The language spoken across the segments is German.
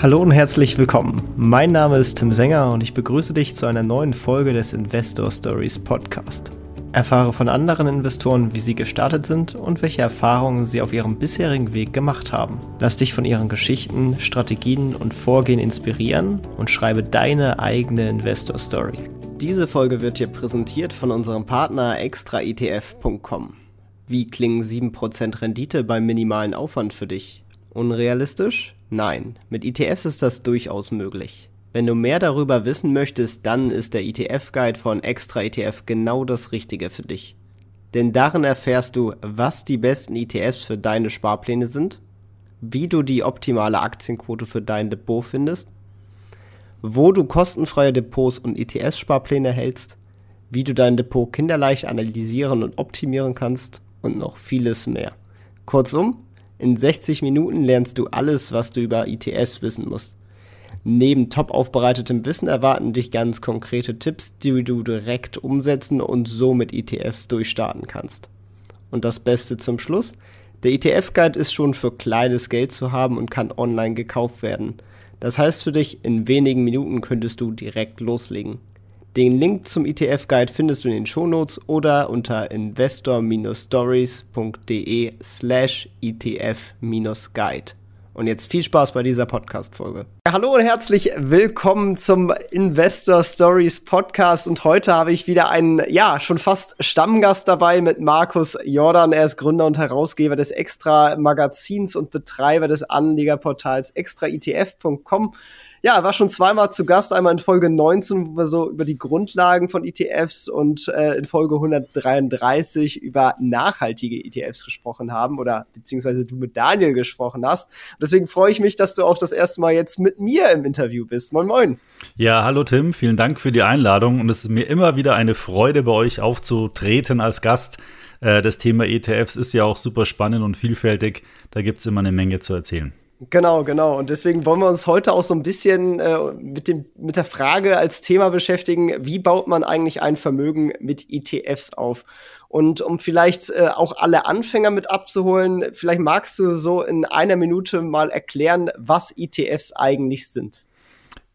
Hallo und herzlich willkommen. Mein Name ist Tim Sänger und ich begrüße dich zu einer neuen Folge des Investor Stories Podcast. Erfahre von anderen Investoren, wie sie gestartet sind und welche Erfahrungen sie auf ihrem bisherigen Weg gemacht haben. Lass dich von ihren Geschichten, Strategien und Vorgehen inspirieren und schreibe deine eigene Investor Story. Diese Folge wird dir präsentiert von unserem Partner extraetf.com. Wie klingen 7% Rendite beim minimalen Aufwand für dich? Unrealistisch? Nein, mit ETFs ist das durchaus möglich. Wenn du mehr darüber wissen möchtest, dann ist der ETF-Guide von Extra ETF genau das Richtige für dich. Denn darin erfährst du, was die besten ETFs für deine Sparpläne sind, wie du die optimale Aktienquote für dein Depot findest, wo du kostenfreie Depots und ETS-Sparpläne hältst, wie du dein Depot kinderleicht analysieren und optimieren kannst und noch vieles mehr. Kurzum, in 60 Minuten lernst du alles, was du über ITS wissen musst. Neben top aufbereitetem Wissen erwarten dich ganz konkrete Tipps, die du direkt umsetzen und so mit ETFs durchstarten kannst. Und das Beste zum Schluss, der ETF-Guide ist schon für kleines Geld zu haben und kann online gekauft werden. Das heißt für dich, in wenigen Minuten könntest du direkt loslegen. Den Link zum ETF-Guide findest du in den Shownotes oder unter investor-stories.de slash ETF-Guide. Und jetzt viel Spaß bei dieser Podcast-Folge. Hallo und herzlich willkommen zum Investor Stories Podcast. Und heute habe ich wieder einen, ja, schon fast Stammgast dabei mit Markus Jordan. Er ist Gründer und Herausgeber des Extra-Magazins und Betreiber des Anlegerportals extraetf.com ja, war schon zweimal zu Gast, einmal in Folge 19, wo wir so über die Grundlagen von ETFs und äh, in Folge 133 über nachhaltige ETFs gesprochen haben oder beziehungsweise du mit Daniel gesprochen hast. Deswegen freue ich mich, dass du auch das erste Mal jetzt mit mir im Interview bist. Moin, moin. Ja, hallo Tim, vielen Dank für die Einladung und es ist mir immer wieder eine Freude, bei euch aufzutreten als Gast. Äh, das Thema ETFs ist ja auch super spannend und vielfältig. Da gibt es immer eine Menge zu erzählen. Genau, genau. Und deswegen wollen wir uns heute auch so ein bisschen äh, mit, dem, mit der Frage als Thema beschäftigen, wie baut man eigentlich ein Vermögen mit ETFs auf? Und um vielleicht äh, auch alle Anfänger mit abzuholen, vielleicht magst du so in einer Minute mal erklären, was ETFs eigentlich sind.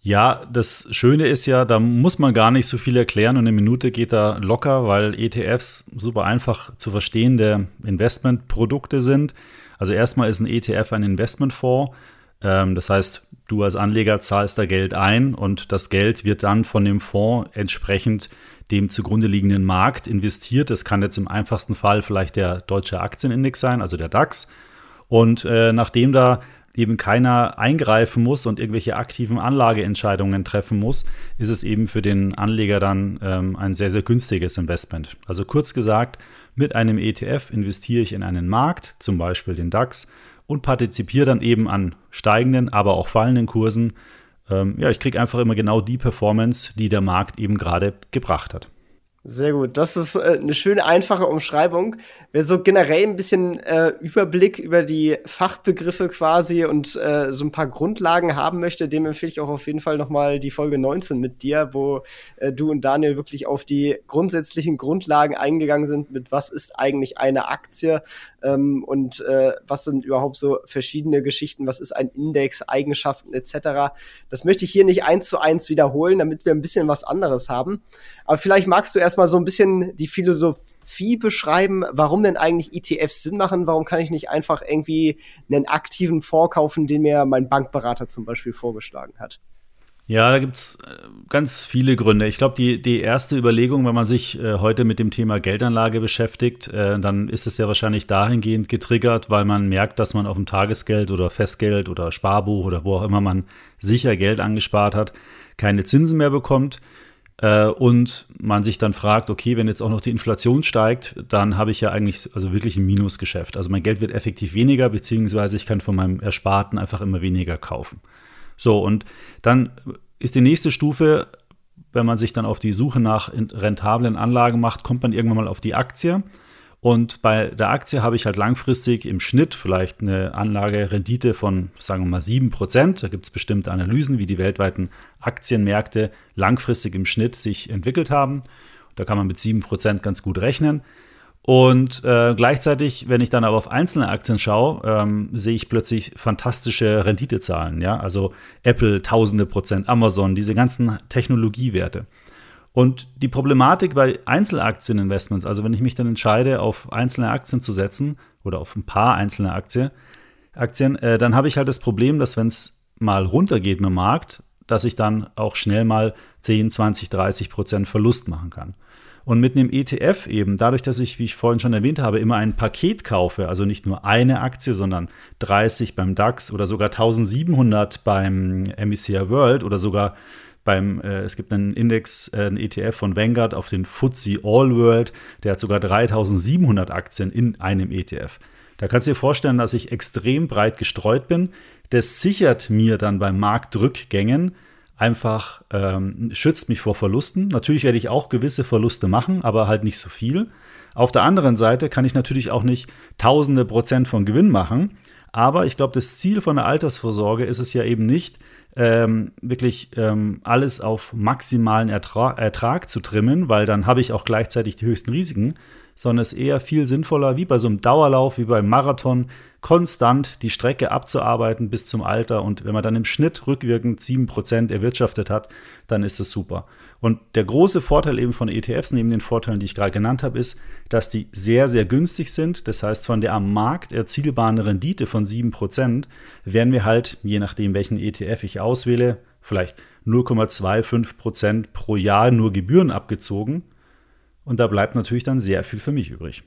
Ja, das Schöne ist ja, da muss man gar nicht so viel erklären und eine Minute geht da locker, weil ETFs super einfach zu verstehende Investmentprodukte sind. Also erstmal ist ein ETF ein Investmentfonds. Ähm, das heißt, du als Anleger zahlst da Geld ein und das Geld wird dann von dem Fonds entsprechend dem zugrunde liegenden Markt investiert. Das kann jetzt im einfachsten Fall vielleicht der deutsche Aktienindex sein, also der DAX. Und äh, nachdem da eben keiner eingreifen muss und irgendwelche aktiven Anlageentscheidungen treffen muss, ist es eben für den Anleger dann ähm, ein sehr, sehr günstiges Investment. Also kurz gesagt, mit einem ETF investiere ich in einen Markt, zum Beispiel den DAX, und partizipiere dann eben an steigenden, aber auch fallenden Kursen. Ähm, ja, ich kriege einfach immer genau die Performance, die der Markt eben gerade gebracht hat. Sehr gut. Das ist äh, eine schöne, einfache Umschreibung. Wer so generell ein bisschen äh, Überblick über die Fachbegriffe quasi und äh, so ein paar Grundlagen haben möchte, dem empfehle ich auch auf jeden Fall nochmal die Folge 19 mit dir, wo äh, du und Daniel wirklich auf die grundsätzlichen Grundlagen eingegangen sind, mit was ist eigentlich eine Aktie ähm, und äh, was sind überhaupt so verschiedene Geschichten, was ist ein Index, Eigenschaften etc. Das möchte ich hier nicht eins zu eins wiederholen, damit wir ein bisschen was anderes haben. Aber vielleicht magst du erstmal so ein bisschen die Philosophie beschreiben, warum denn eigentlich ETFs Sinn machen. Warum kann ich nicht einfach irgendwie einen aktiven Fonds kaufen, den mir mein Bankberater zum Beispiel vorgeschlagen hat? Ja, da gibt es äh, ganz viele Gründe. Ich glaube, die, die erste Überlegung, wenn man sich äh, heute mit dem Thema Geldanlage beschäftigt, äh, dann ist es ja wahrscheinlich dahingehend getriggert, weil man merkt, dass man auf dem Tagesgeld oder Festgeld oder Sparbuch oder wo auch immer man sicher Geld angespart hat, keine Zinsen mehr bekommt. Äh, und man sich dann fragt, okay, wenn jetzt auch noch die Inflation steigt, dann habe ich ja eigentlich also wirklich ein Minusgeschäft. Also mein Geld wird effektiv weniger, beziehungsweise ich kann von meinem Ersparten einfach immer weniger kaufen. So, und dann ist die nächste Stufe, wenn man sich dann auf die Suche nach rentablen Anlagen macht, kommt man irgendwann mal auf die Aktie. Und bei der Aktie habe ich halt langfristig im Schnitt vielleicht eine Anlagerendite von, sagen wir mal, 7%. Da gibt es bestimmte Analysen, wie die weltweiten Aktienmärkte langfristig im Schnitt sich entwickelt haben. Da kann man mit 7% ganz gut rechnen. Und äh, gleichzeitig, wenn ich dann aber auf einzelne Aktien schaue, ähm, sehe ich plötzlich fantastische Renditezahlen. Ja? Also Apple tausende Prozent, Amazon, diese ganzen Technologiewerte. Und die Problematik bei Einzelaktieninvestments, also wenn ich mich dann entscheide, auf einzelne Aktien zu setzen oder auf ein paar einzelne Aktien, Aktien äh, dann habe ich halt das Problem, dass wenn es mal runtergeht mit dem Markt, dass ich dann auch schnell mal 10, 20, 30 Prozent Verlust machen kann. Und mit einem ETF eben, dadurch, dass ich, wie ich vorhin schon erwähnt habe, immer ein Paket kaufe, also nicht nur eine Aktie, sondern 30 beim DAX oder sogar 1700 beim MSCI World oder sogar beim, äh, es gibt einen Index, äh, einen ETF von Vanguard auf den FTSE All World, der hat sogar 3700 Aktien in einem ETF. Da kannst du dir vorstellen, dass ich extrem breit gestreut bin. Das sichert mir dann bei Marktdrückgängen einfach, ähm, schützt mich vor Verlusten. Natürlich werde ich auch gewisse Verluste machen, aber halt nicht so viel. Auf der anderen Seite kann ich natürlich auch nicht tausende Prozent von Gewinn machen. Aber ich glaube, das Ziel von der Altersvorsorge ist es ja eben nicht, ähm, wirklich ähm, alles auf maximalen Ertra Ertrag zu trimmen, weil dann habe ich auch gleichzeitig die höchsten Risiken, sondern es ist eher viel sinnvoller, wie bei so einem Dauerlauf, wie beim Marathon, konstant die Strecke abzuarbeiten bis zum Alter. Und wenn man dann im Schnitt rückwirkend 7% erwirtschaftet hat, dann ist das super. Und der große Vorteil eben von ETFs, neben den Vorteilen, die ich gerade genannt habe, ist, dass die sehr, sehr günstig sind. Das heißt, von der am Markt erzielbaren Rendite von 7% werden wir halt, je nachdem, welchen ETF ich auswähle, vielleicht 0,25% pro Jahr nur Gebühren abgezogen. Und da bleibt natürlich dann sehr viel für mich übrig.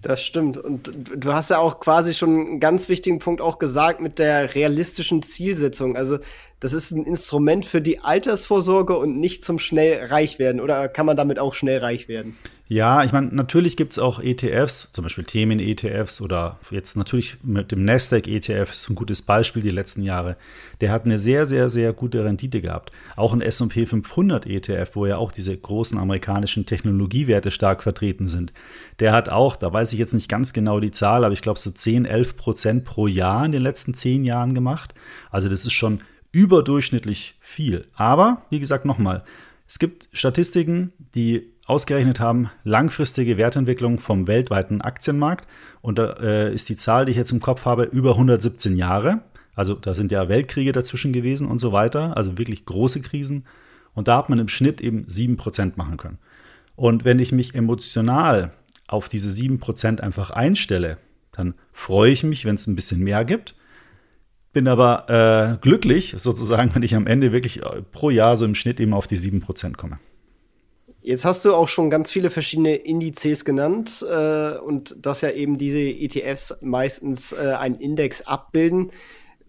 Das stimmt. Und du hast ja auch quasi schon einen ganz wichtigen Punkt auch gesagt mit der realistischen Zielsetzung. Also das ist ein Instrument für die Altersvorsorge und nicht zum schnell reich werden. Oder kann man damit auch schnell reich werden? Ja, ich meine, natürlich gibt es auch ETFs, zum Beispiel Themen-ETFs oder jetzt natürlich mit dem Nasdaq-ETF ist ein gutes Beispiel die letzten Jahre. Der hat eine sehr, sehr, sehr gute Rendite gehabt. Auch ein S&P 500 ETF, wo ja auch diese großen amerikanischen Technologiewerte stark vertreten sind. Der hat auch, da weiß ich jetzt nicht ganz genau die Zahl, aber ich glaube so 10, 11 Prozent pro Jahr in den letzten zehn Jahren gemacht. Also das ist schon überdurchschnittlich viel. Aber, wie gesagt, nochmal, es gibt Statistiken, die ausgerechnet haben, langfristige Wertentwicklung vom weltweiten Aktienmarkt. Und da äh, ist die Zahl, die ich jetzt im Kopf habe, über 117 Jahre. Also da sind ja Weltkriege dazwischen gewesen und so weiter, also wirklich große Krisen. Und da hat man im Schnitt eben 7% machen können. Und wenn ich mich emotional auf diese 7% einfach einstelle, dann freue ich mich, wenn es ein bisschen mehr gibt. Bin aber äh, glücklich, sozusagen, wenn ich am Ende wirklich äh, pro Jahr so im Schnitt eben auf die 7% komme. Jetzt hast du auch schon ganz viele verschiedene Indizes genannt äh, und dass ja eben diese ETFs meistens äh, einen Index abbilden.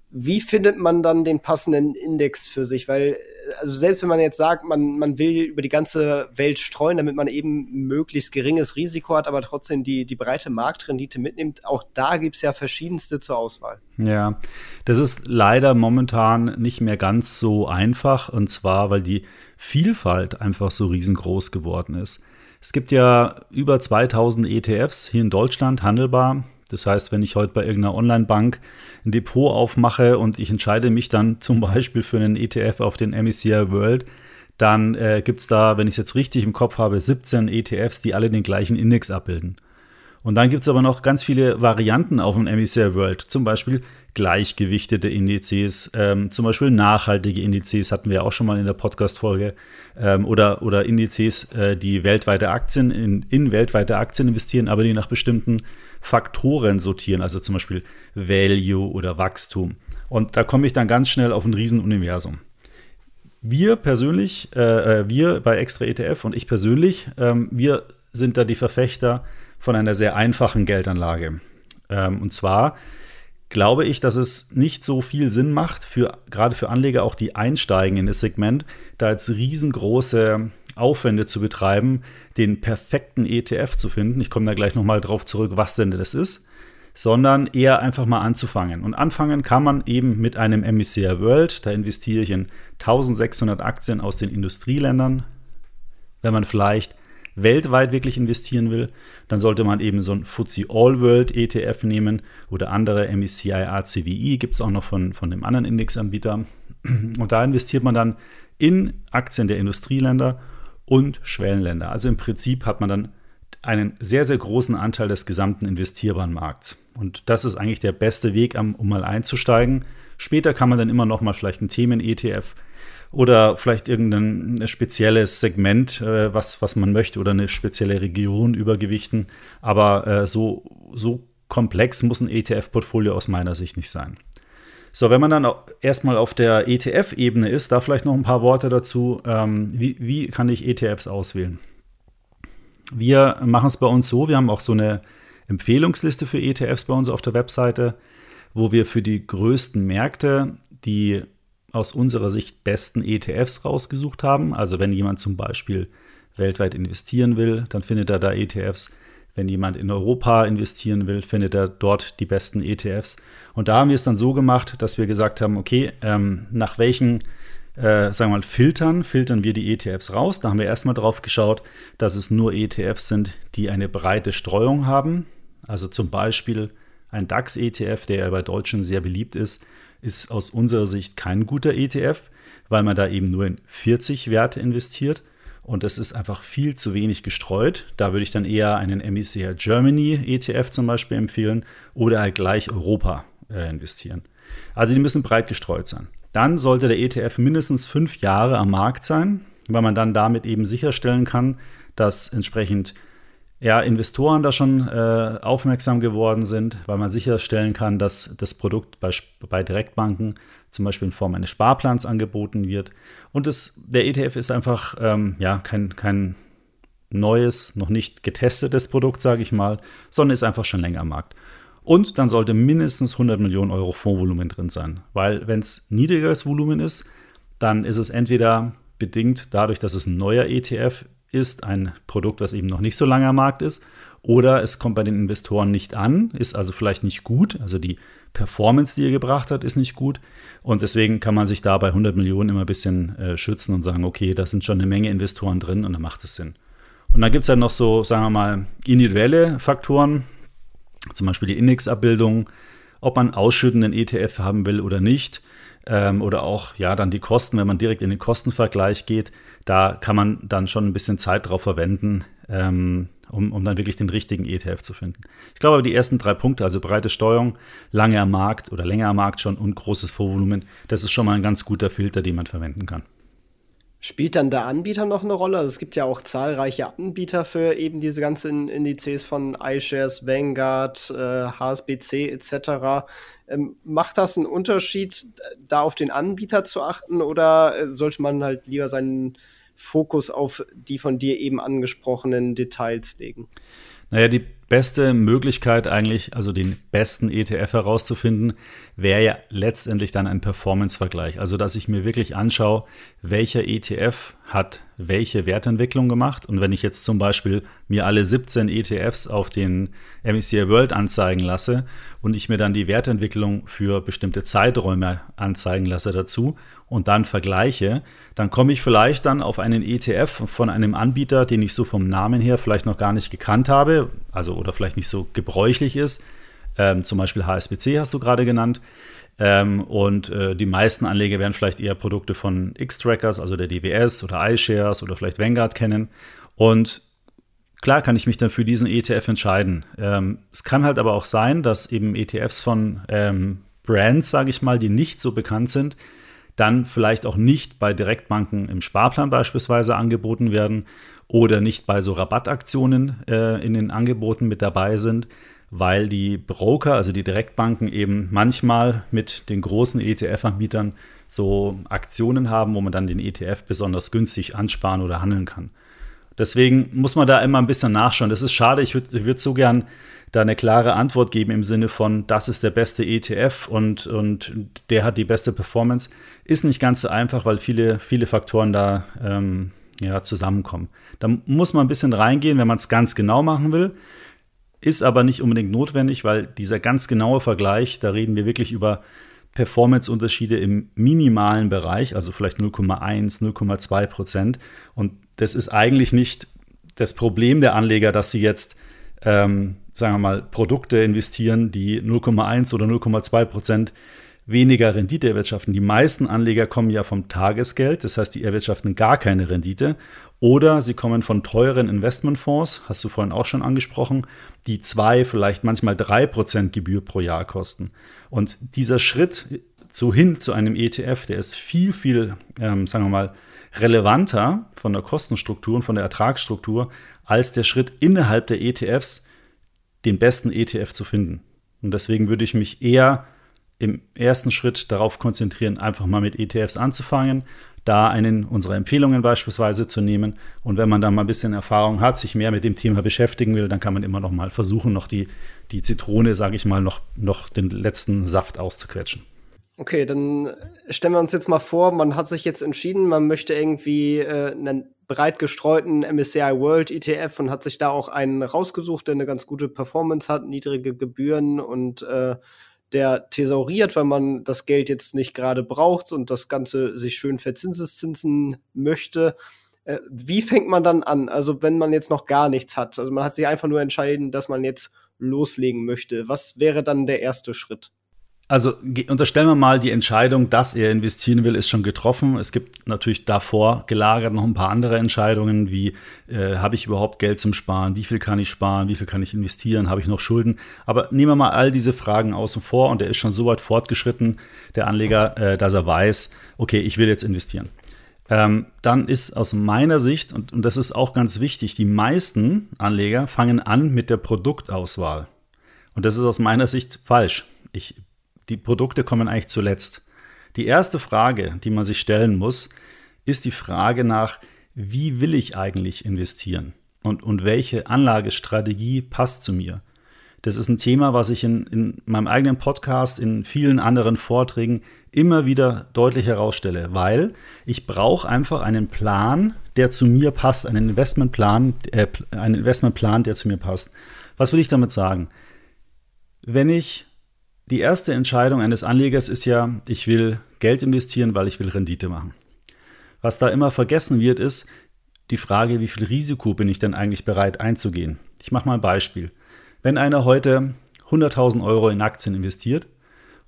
Wie findet man dann den passenden Index für sich? Weil, also selbst wenn man jetzt sagt, man, man will über die ganze Welt streuen, damit man eben möglichst geringes Risiko hat, aber trotzdem die, die breite Marktrendite mitnimmt, auch da gibt es ja verschiedenste zur Auswahl. Ja, das ist leider momentan nicht mehr ganz so einfach. Und zwar, weil die Vielfalt einfach so riesengroß geworden ist. Es gibt ja über 2000 ETFs hier in Deutschland handelbar. Das heißt, wenn ich heute bei irgendeiner Online-Bank ein Depot aufmache und ich entscheide mich dann zum Beispiel für einen ETF auf den MSCI World, dann äh, gibt es da, wenn ich es jetzt richtig im Kopf habe, 17 ETFs, die alle den gleichen Index abbilden. Und dann gibt es aber noch ganz viele Varianten auf dem MSCI World, zum Beispiel gleichgewichtete Indizes, ähm, zum Beispiel nachhaltige Indizes hatten wir auch schon mal in der Podcast-Folge, ähm, oder, oder Indizes, äh, die weltweite Aktien in, in weltweite Aktien investieren, aber die nach bestimmten Faktoren sortieren, also zum Beispiel Value oder Wachstum. Und da komme ich dann ganz schnell auf ein Riesenuniversum. Wir persönlich, äh, äh wir bei Extra ETF und ich persönlich, ähm, wir sind da die Verfechter von einer sehr einfachen Geldanlage. Ähm, und zwar glaube ich, dass es nicht so viel Sinn macht, für, gerade für Anleger auch die einsteigen in das Segment, da jetzt riesengroße Aufwände zu betreiben, den perfekten ETF zu finden. Ich komme da gleich nochmal drauf zurück, was denn das ist sondern eher einfach mal anzufangen. Und anfangen kann man eben mit einem MSCI World. Da investiere ich in 1600 Aktien aus den Industrieländern. Wenn man vielleicht weltweit wirklich investieren will, dann sollte man eben so ein FTSE All World ETF nehmen oder andere MSCI ACWI gibt es auch noch von, von dem anderen Indexanbieter. Und da investiert man dann in Aktien der Industrieländer und Schwellenländer. Also im Prinzip hat man dann einen sehr, sehr großen Anteil des gesamten investierbaren Markts. Und das ist eigentlich der beste Weg, um mal einzusteigen. Später kann man dann immer noch mal vielleicht ein Themen-ETF oder vielleicht irgendein spezielles Segment, äh, was, was man möchte, oder eine spezielle Region übergewichten. Aber äh, so, so komplex muss ein ETF-Portfolio aus meiner Sicht nicht sein. So, wenn man dann erstmal auf der ETF-Ebene ist, da vielleicht noch ein paar Worte dazu. Ähm, wie, wie kann ich ETFs auswählen? Wir machen es bei uns so, wir haben auch so eine Empfehlungsliste für ETFs bei uns auf der Webseite, wo wir für die größten Märkte die aus unserer Sicht besten ETFs rausgesucht haben. Also wenn jemand zum Beispiel weltweit investieren will, dann findet er da ETFs. Wenn jemand in Europa investieren will, findet er dort die besten ETFs. Und da haben wir es dann so gemacht, dass wir gesagt haben, okay, ähm, nach welchen, äh, sagen wir mal, Filtern filtern wir die ETFs raus. Da haben wir erstmal drauf geschaut, dass es nur ETFs sind, die eine breite Streuung haben. Also zum Beispiel ein DAX-ETF, der ja bei Deutschen sehr beliebt ist, ist aus unserer Sicht kein guter ETF, weil man da eben nur in 40 Werte investiert. Und das ist einfach viel zu wenig gestreut. Da würde ich dann eher einen MSCI Germany ETF zum Beispiel empfehlen oder halt gleich Europa äh, investieren. Also die müssen breit gestreut sein. Dann sollte der ETF mindestens fünf Jahre am Markt sein, weil man dann damit eben sicherstellen kann, dass entsprechend ja, Investoren da schon äh, aufmerksam geworden sind, weil man sicherstellen kann, dass das Produkt bei, bei Direktbanken zum Beispiel in Form eines Sparplans angeboten wird. Und das, der ETF ist einfach ähm, ja, kein, kein neues, noch nicht getestetes Produkt, sage ich mal, sondern ist einfach schon länger am Markt. Und dann sollte mindestens 100 Millionen Euro Fondsvolumen drin sein, weil wenn es niedrigeres Volumen ist, dann ist es entweder bedingt dadurch, dass es ein neuer ETF ist, ein Produkt, was eben noch nicht so lange am Markt ist, oder es kommt bei den Investoren nicht an, ist also vielleicht nicht gut, also die Performance, die er gebracht hat, ist nicht gut. Und deswegen kann man sich da bei 100 Millionen immer ein bisschen äh, schützen und sagen, okay, da sind schon eine Menge Investoren drin und dann macht es Sinn. Und dann gibt es ja noch so, sagen wir mal, individuelle Faktoren, zum Beispiel die Indexabbildung, ob man ausschüttenden ETF haben will oder nicht ähm, oder auch ja dann die Kosten, wenn man direkt in den Kostenvergleich geht, da kann man dann schon ein bisschen Zeit drauf verwenden, ähm, um, um dann wirklich den richtigen ETF zu finden. Ich glaube die ersten drei Punkte, also breite Steuerung, lange am Markt oder länger am Markt schon und großes Vorvolumen, das ist schon mal ein ganz guter Filter, den man verwenden kann. Spielt dann der Anbieter noch eine Rolle? Also es gibt ja auch zahlreiche Anbieter für eben diese ganzen Indizes von iShares, Vanguard, äh, HSBC etc. Ähm, macht das einen Unterschied, da auf den Anbieter zu achten oder äh, sollte man halt lieber seinen Fokus auf die von dir eben angesprochenen Details legen? Naja, die beste Möglichkeit eigentlich, also den besten ETF herauszufinden, wäre ja letztendlich dann ein Performance-Vergleich. Also, dass ich mir wirklich anschaue, welcher ETF hat welche Wertentwicklung gemacht. Und wenn ich jetzt zum Beispiel mir alle 17 ETFs auf den MSCI World anzeigen lasse und ich mir dann die Wertentwicklung für bestimmte Zeiträume anzeigen lasse dazu und dann vergleiche, dann komme ich vielleicht dann auf einen ETF von einem Anbieter, den ich so vom Namen her vielleicht noch gar nicht gekannt habe, also oder vielleicht nicht so gebräuchlich ist. Ähm, zum Beispiel HSBC hast du gerade genannt. Ähm, und äh, die meisten Anleger werden vielleicht eher Produkte von X-Trackers, also der DWS oder iShares oder vielleicht Vanguard kennen. Und klar kann ich mich dann für diesen ETF entscheiden. Ähm, es kann halt aber auch sein, dass eben ETFs von ähm, Brands, sage ich mal, die nicht so bekannt sind, dann vielleicht auch nicht bei Direktbanken im Sparplan beispielsweise angeboten werden oder nicht bei so Rabattaktionen äh, in den Angeboten mit dabei sind weil die Broker, also die Direktbanken, eben manchmal mit den großen ETF-Anbietern so Aktionen haben, wo man dann den ETF besonders günstig ansparen oder handeln kann. Deswegen muss man da immer ein bisschen nachschauen. Das ist schade. Ich würde würd so gern da eine klare Antwort geben im Sinne von, das ist der beste ETF und, und der hat die beste Performance. Ist nicht ganz so einfach, weil viele, viele Faktoren da ähm, ja, zusammenkommen. Da muss man ein bisschen reingehen, wenn man es ganz genau machen will. Ist aber nicht unbedingt notwendig, weil dieser ganz genaue Vergleich, da reden wir wirklich über Performance-Unterschiede im minimalen Bereich, also vielleicht 0,1, 0,2 Prozent. Und das ist eigentlich nicht das Problem der Anleger, dass sie jetzt, ähm, sagen wir mal, Produkte investieren, die 0,1 oder 0,2 Prozent weniger Rendite erwirtschaften. Die meisten Anleger kommen ja vom Tagesgeld, das heißt, die erwirtschaften gar keine Rendite. Oder sie kommen von teuren Investmentfonds, hast du vorhin auch schon angesprochen, die zwei, vielleicht manchmal drei Prozent Gebühr pro Jahr kosten. Und dieser Schritt zu hin zu einem ETF, der ist viel, viel, ähm, sagen wir mal, relevanter von der Kostenstruktur und von der Ertragsstruktur als der Schritt innerhalb der ETFs, den besten ETF zu finden. Und deswegen würde ich mich eher im ersten Schritt darauf konzentrieren, einfach mal mit ETFs anzufangen, da einen unserer Empfehlungen beispielsweise zu nehmen. Und wenn man dann mal ein bisschen Erfahrung hat, sich mehr mit dem Thema beschäftigen will, dann kann man immer noch mal versuchen, noch die, die Zitrone, sage ich mal, noch, noch den letzten Saft auszuquetschen. Okay, dann stellen wir uns jetzt mal vor, man hat sich jetzt entschieden, man möchte irgendwie äh, einen breit gestreuten MSCI World ETF und hat sich da auch einen rausgesucht, der eine ganz gute Performance hat, niedrige Gebühren und äh, der thesauriert, weil man das Geld jetzt nicht gerade braucht und das Ganze sich schön verzinseszinsen möchte. Äh, wie fängt man dann an? Also wenn man jetzt noch gar nichts hat, also man hat sich einfach nur entschieden, dass man jetzt loslegen möchte. Was wäre dann der erste Schritt? Also unterstellen wir mal, die Entscheidung, dass er investieren will, ist schon getroffen. Es gibt natürlich davor gelagert noch ein paar andere Entscheidungen, wie äh, habe ich überhaupt Geld zum Sparen, wie viel kann ich sparen, wie viel kann ich investieren, habe ich noch Schulden. Aber nehmen wir mal all diese Fragen außen vor und er ist schon so weit fortgeschritten, der Anleger, äh, dass er weiß, okay, ich will jetzt investieren. Ähm, dann ist aus meiner Sicht, und, und das ist auch ganz wichtig, die meisten Anleger fangen an mit der Produktauswahl. Und das ist aus meiner Sicht falsch. Ich die Produkte kommen eigentlich zuletzt. Die erste Frage, die man sich stellen muss, ist die Frage nach, wie will ich eigentlich investieren und, und welche Anlagestrategie passt zu mir. Das ist ein Thema, was ich in, in meinem eigenen Podcast, in vielen anderen Vorträgen immer wieder deutlich herausstelle, weil ich brauche einfach einen Plan, der zu mir passt, einen Investmentplan, äh, einen Investmentplan, der zu mir passt. Was will ich damit sagen? Wenn ich die erste Entscheidung eines Anlegers ist ja, ich will Geld investieren, weil ich will Rendite machen. Was da immer vergessen wird, ist die Frage, wie viel Risiko bin ich denn eigentlich bereit einzugehen? Ich mache mal ein Beispiel. Wenn einer heute 100.000 Euro in Aktien investiert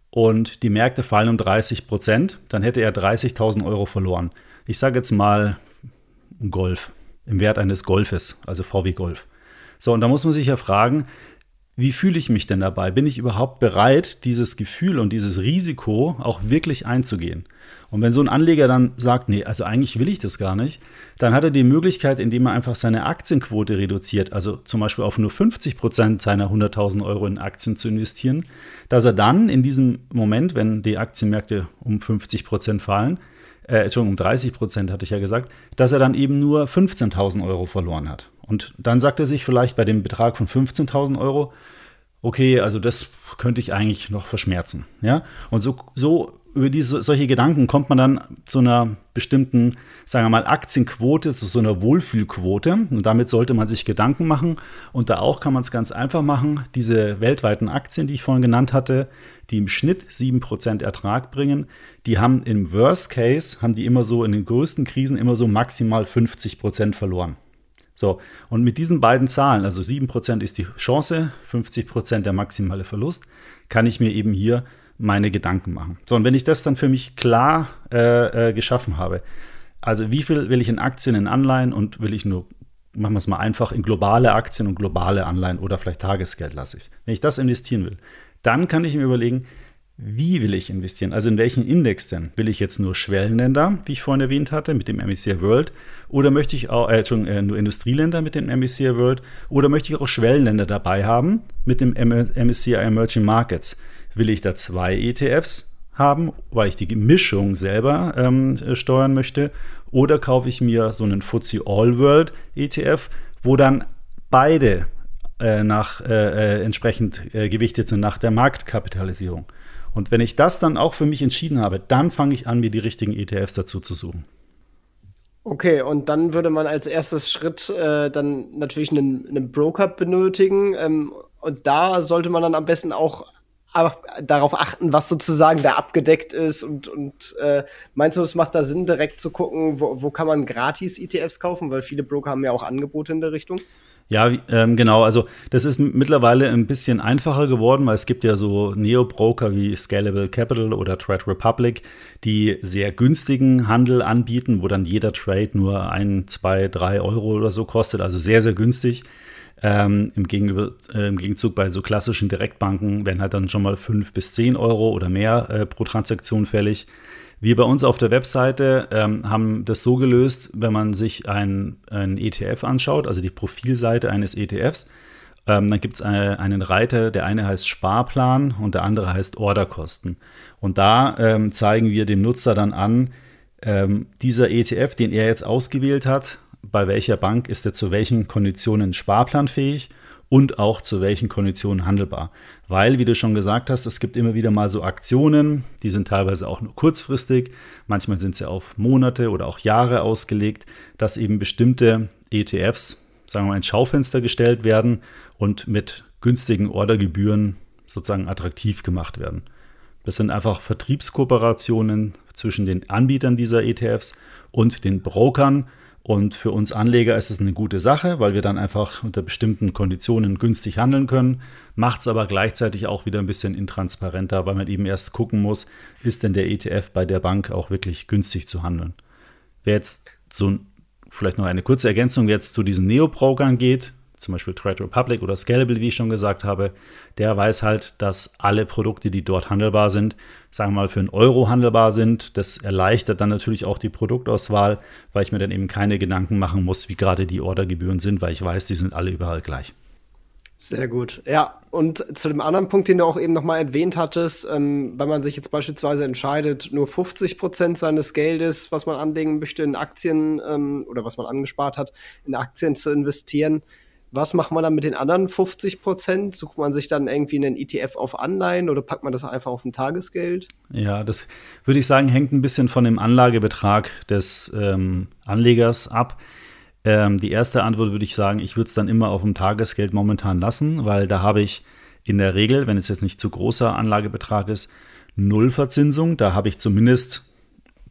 und die Märkte fallen um 30 Prozent, dann hätte er 30.000 Euro verloren. Ich sage jetzt mal Golf, im Wert eines Golfes, also VW Golf. So, und da muss man sich ja fragen, wie fühle ich mich denn dabei? Bin ich überhaupt bereit, dieses Gefühl und dieses Risiko auch wirklich einzugehen? Und wenn so ein Anleger dann sagt, nee, also eigentlich will ich das gar nicht, dann hat er die Möglichkeit, indem er einfach seine Aktienquote reduziert, also zum Beispiel auf nur 50 Prozent seiner 100.000 Euro in Aktien zu investieren, dass er dann in diesem Moment, wenn die Aktienmärkte um 50 Prozent fallen, äh, Entschuldigung, um 30 Prozent hatte ich ja gesagt, dass er dann eben nur 15.000 Euro verloren hat. Und dann sagt er sich vielleicht bei dem Betrag von 15.000 Euro, okay, also das könnte ich eigentlich noch verschmerzen. Ja? Und so, so über diese, solche Gedanken kommt man dann zu einer bestimmten, sagen wir mal, Aktienquote, zu so einer Wohlfühlquote. Und damit sollte man sich Gedanken machen. Und da auch kann man es ganz einfach machen. Diese weltweiten Aktien, die ich vorhin genannt hatte, die im Schnitt 7% Ertrag bringen, die haben im Worst Case, haben die immer so in den größten Krisen immer so maximal 50% verloren. So, und mit diesen beiden Zahlen, also 7% ist die Chance, 50% der maximale Verlust, kann ich mir eben hier meine Gedanken machen. So, und wenn ich das dann für mich klar äh, äh, geschaffen habe, also wie viel will ich in Aktien, in Anleihen und will ich nur, machen wir es mal einfach, in globale Aktien und globale Anleihen oder vielleicht Tagesgeld lasse ich Wenn ich das investieren will, dann kann ich mir überlegen, wie will ich investieren? Also in welchen Index denn? Will ich jetzt nur Schwellenländer, wie ich vorhin erwähnt hatte, mit dem MSCI World? Oder möchte ich auch, äh, äh, nur Industrieländer mit dem MSCI World? Oder möchte ich auch Schwellenländer dabei haben mit dem MSCI Emerging Markets? Will ich da zwei ETFs haben, weil ich die Mischung selber ähm, steuern möchte? Oder kaufe ich mir so einen FTSE All World ETF, wo dann beide äh, nach, äh, äh entsprechend äh, gewichtet sind nach der Marktkapitalisierung? Und wenn ich das dann auch für mich entschieden habe, dann fange ich an, mir die richtigen ETFs dazu zu suchen. Okay, und dann würde man als erstes Schritt äh, dann natürlich einen, einen Broker benötigen. Ähm, und da sollte man dann am besten auch darauf achten, was sozusagen da abgedeckt ist. Und, und äh, meinst du, es macht da Sinn, direkt zu gucken, wo, wo kann man gratis ETFs kaufen? Weil viele Broker haben ja auch Angebote in der Richtung. Ja, ähm, genau. Also das ist mittlerweile ein bisschen einfacher geworden, weil es gibt ja so Neo-Broker wie Scalable Capital oder Trade Republic, die sehr günstigen Handel anbieten, wo dann jeder Trade nur ein, zwei, drei Euro oder so kostet. Also sehr, sehr günstig. Ähm, im, Gegenüber, äh, Im Gegenzug bei so klassischen Direktbanken werden halt dann schon mal fünf bis zehn Euro oder mehr äh, pro Transaktion fällig. Wir bei uns auf der Webseite ähm, haben das so gelöst, wenn man sich ein, ein ETF anschaut, also die Profilseite eines ETFs, ähm, dann gibt es eine, einen Reiter, der eine heißt Sparplan und der andere heißt Orderkosten. Und da ähm, zeigen wir dem Nutzer dann an, ähm, dieser ETF, den er jetzt ausgewählt hat, bei welcher Bank ist er zu welchen Konditionen sparplanfähig und auch zu welchen Konditionen handelbar. Weil, wie du schon gesagt hast, es gibt immer wieder mal so Aktionen, die sind teilweise auch nur kurzfristig, manchmal sind sie auf Monate oder auch Jahre ausgelegt, dass eben bestimmte ETFs, sagen wir mal, ins Schaufenster gestellt werden und mit günstigen Ordergebühren sozusagen attraktiv gemacht werden. Das sind einfach Vertriebskooperationen zwischen den Anbietern dieser ETFs und den Brokern, und für uns Anleger ist es eine gute Sache, weil wir dann einfach unter bestimmten Konditionen günstig handeln können. Macht es aber gleichzeitig auch wieder ein bisschen intransparenter, weil man eben erst gucken muss, ist denn der ETF bei der Bank auch wirklich günstig zu handeln. Wer jetzt so vielleicht noch eine kurze Ergänzung jetzt zu diesen Neo-Brokern geht, zum Beispiel Trade Republic oder Scalable, wie ich schon gesagt habe, der weiß halt, dass alle Produkte, die dort handelbar sind, sagen wir mal für einen Euro handelbar sind. Das erleichtert dann natürlich auch die Produktauswahl, weil ich mir dann eben keine Gedanken machen muss, wie gerade die Ordergebühren sind, weil ich weiß, die sind alle überall gleich. Sehr gut. Ja, und zu dem anderen Punkt, den du auch eben nochmal erwähnt hattest, ähm, wenn man sich jetzt beispielsweise entscheidet, nur 50 Prozent seines Geldes, was man anlegen möchte, in Aktien ähm, oder was man angespart hat, in Aktien zu investieren, was macht man dann mit den anderen 50 Prozent? Sucht man sich dann irgendwie einen ETF auf Anleihen oder packt man das einfach auf ein Tagesgeld? Ja, das würde ich sagen, hängt ein bisschen von dem Anlagebetrag des ähm, Anlegers ab. Ähm, die erste Antwort würde ich sagen, ich würde es dann immer auf dem Tagesgeld momentan lassen, weil da habe ich in der Regel, wenn es jetzt nicht zu großer Anlagebetrag ist, null Verzinsung. Da habe ich zumindest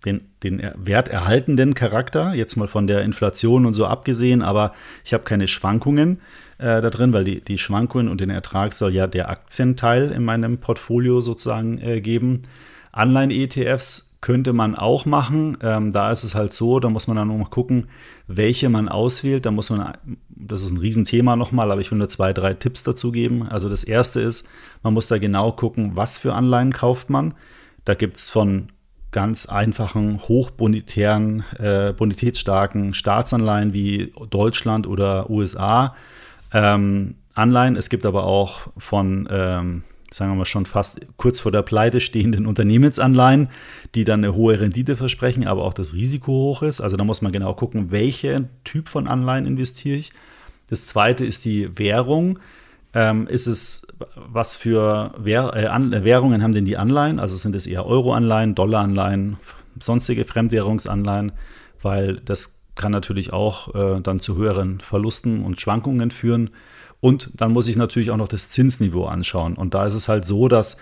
den, den werterhaltenden Charakter, jetzt mal von der Inflation und so abgesehen, aber ich habe keine Schwankungen äh, da drin, weil die, die Schwankungen und den Ertrag soll ja der Aktienteil in meinem Portfolio sozusagen äh, geben. Anleihen-ETFs könnte man auch machen. Ähm, da ist es halt so, da muss man dann noch gucken, welche man auswählt. Da muss man, das ist ein Riesenthema nochmal, aber ich will nur zwei, drei Tipps dazu geben. Also das erste ist, man muss da genau gucken, was für Anleihen kauft man. Da gibt es von ganz einfachen, hochbonitären, äh, bonitätsstarken Staatsanleihen wie Deutschland oder USA. Ähm, Anleihen. Es gibt aber auch von, ähm, sagen wir mal, schon fast kurz vor der Pleite stehenden Unternehmensanleihen, die dann eine hohe Rendite versprechen, aber auch das Risiko hoch ist. Also da muss man genau gucken, welchen Typ von Anleihen investiere ich. Das zweite ist die Währung ähm, ist es, was für äh, An Währungen haben denn die Anleihen? Also sind es eher Euro-Anleihen, Dollar-Anleihen, sonstige Fremdwährungsanleihen, weil das kann natürlich auch äh, dann zu höheren Verlusten und Schwankungen führen. Und dann muss ich natürlich auch noch das Zinsniveau anschauen. Und da ist es halt so, dass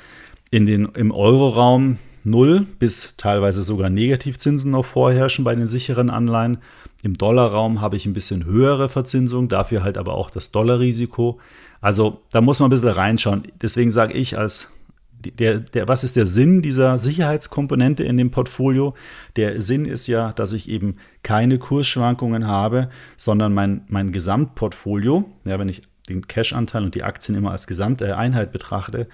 in den, im Euroraum null bis teilweise sogar Negativzinsen noch vorherrschen bei den sicheren Anleihen. Im Dollarraum habe ich ein bisschen höhere Verzinsung, dafür halt aber auch das Dollarrisiko. Also da muss man ein bisschen reinschauen. Deswegen sage ich als der, der, was ist der Sinn dieser Sicherheitskomponente in dem Portfolio? Der Sinn ist ja, dass ich eben keine Kursschwankungen habe, sondern mein, mein Gesamtportfolio, ja, wenn ich den Cash-Anteil und die Aktien immer als gesamte Einheit betrachte,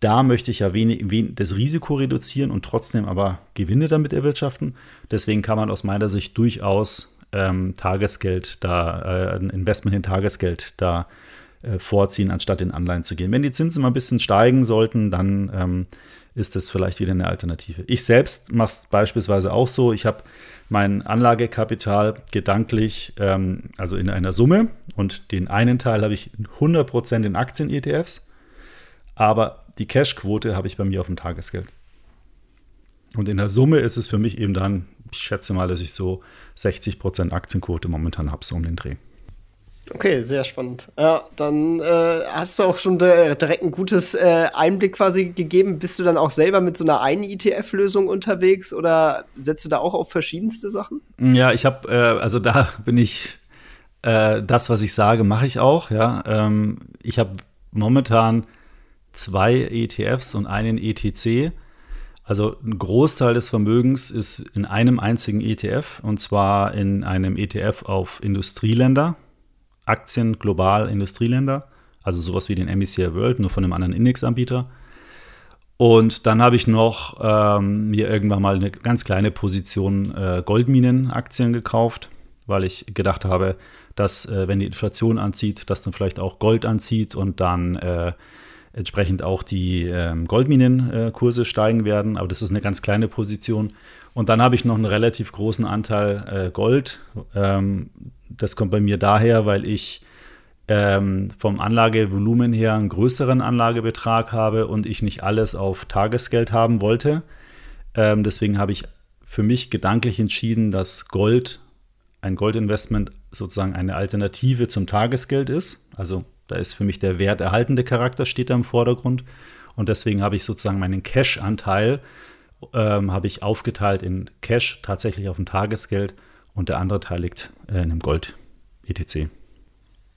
da möchte ich ja wenig, wenig, das Risiko reduzieren und trotzdem aber Gewinne damit erwirtschaften. Deswegen kann man aus meiner Sicht durchaus ähm, Tagesgeld da, äh, ein Investment in Tagesgeld da äh, vorziehen, anstatt in Anleihen zu gehen. Wenn die Zinsen mal ein bisschen steigen sollten, dann ähm, ist das vielleicht wieder eine Alternative. Ich selbst mache es beispielsweise auch so. Ich habe mein Anlagekapital gedanklich, ähm, also in einer Summe und den einen Teil habe ich 100% in Aktien-ETFs, aber die Cashquote habe ich bei mir auf dem Tagesgeld. Und in der Summe ist es für mich eben dann, ich schätze mal, dass ich so 60% Aktienquote momentan habe, so um den Dreh. Okay, sehr spannend. Ja, dann äh, hast du auch schon direkt ein gutes äh, Einblick quasi gegeben. Bist du dann auch selber mit so einer einen ETF-Lösung unterwegs oder setzt du da auch auf verschiedenste Sachen? Ja, ich habe, äh, also da bin ich äh, das, was ich sage, mache ich auch. Ja, ähm, ich habe momentan zwei ETFs und einen ETC. Also ein Großteil des Vermögens ist in einem einzigen ETF und zwar in einem ETF auf Industrieländer, Aktien global Industrieländer, also sowas wie den MSCI World, nur von einem anderen Indexanbieter. Und dann habe ich noch ähm, mir irgendwann mal eine ganz kleine Position äh, Goldminenaktien gekauft, weil ich gedacht habe, dass äh, wenn die Inflation anzieht, dass dann vielleicht auch Gold anzieht und dann äh, entsprechend auch die ähm, Goldminenkurse steigen werden. Aber das ist eine ganz kleine Position. Und dann habe ich noch einen relativ großen Anteil äh, Gold. Ähm, das kommt bei mir daher, weil ich ähm, vom Anlagevolumen her einen größeren Anlagebetrag habe und ich nicht alles auf Tagesgeld haben wollte. Ähm, deswegen habe ich für mich gedanklich entschieden, dass Gold, ein Goldinvestment sozusagen eine Alternative zum Tagesgeld ist. Also da ist für mich der werterhaltende Charakter steht da im Vordergrund. Und deswegen habe ich sozusagen meinen Cash-Anteil ähm, habe ich aufgeteilt in Cash tatsächlich auf dem Tagesgeld und der andere Teil liegt äh, in einem Gold ETC.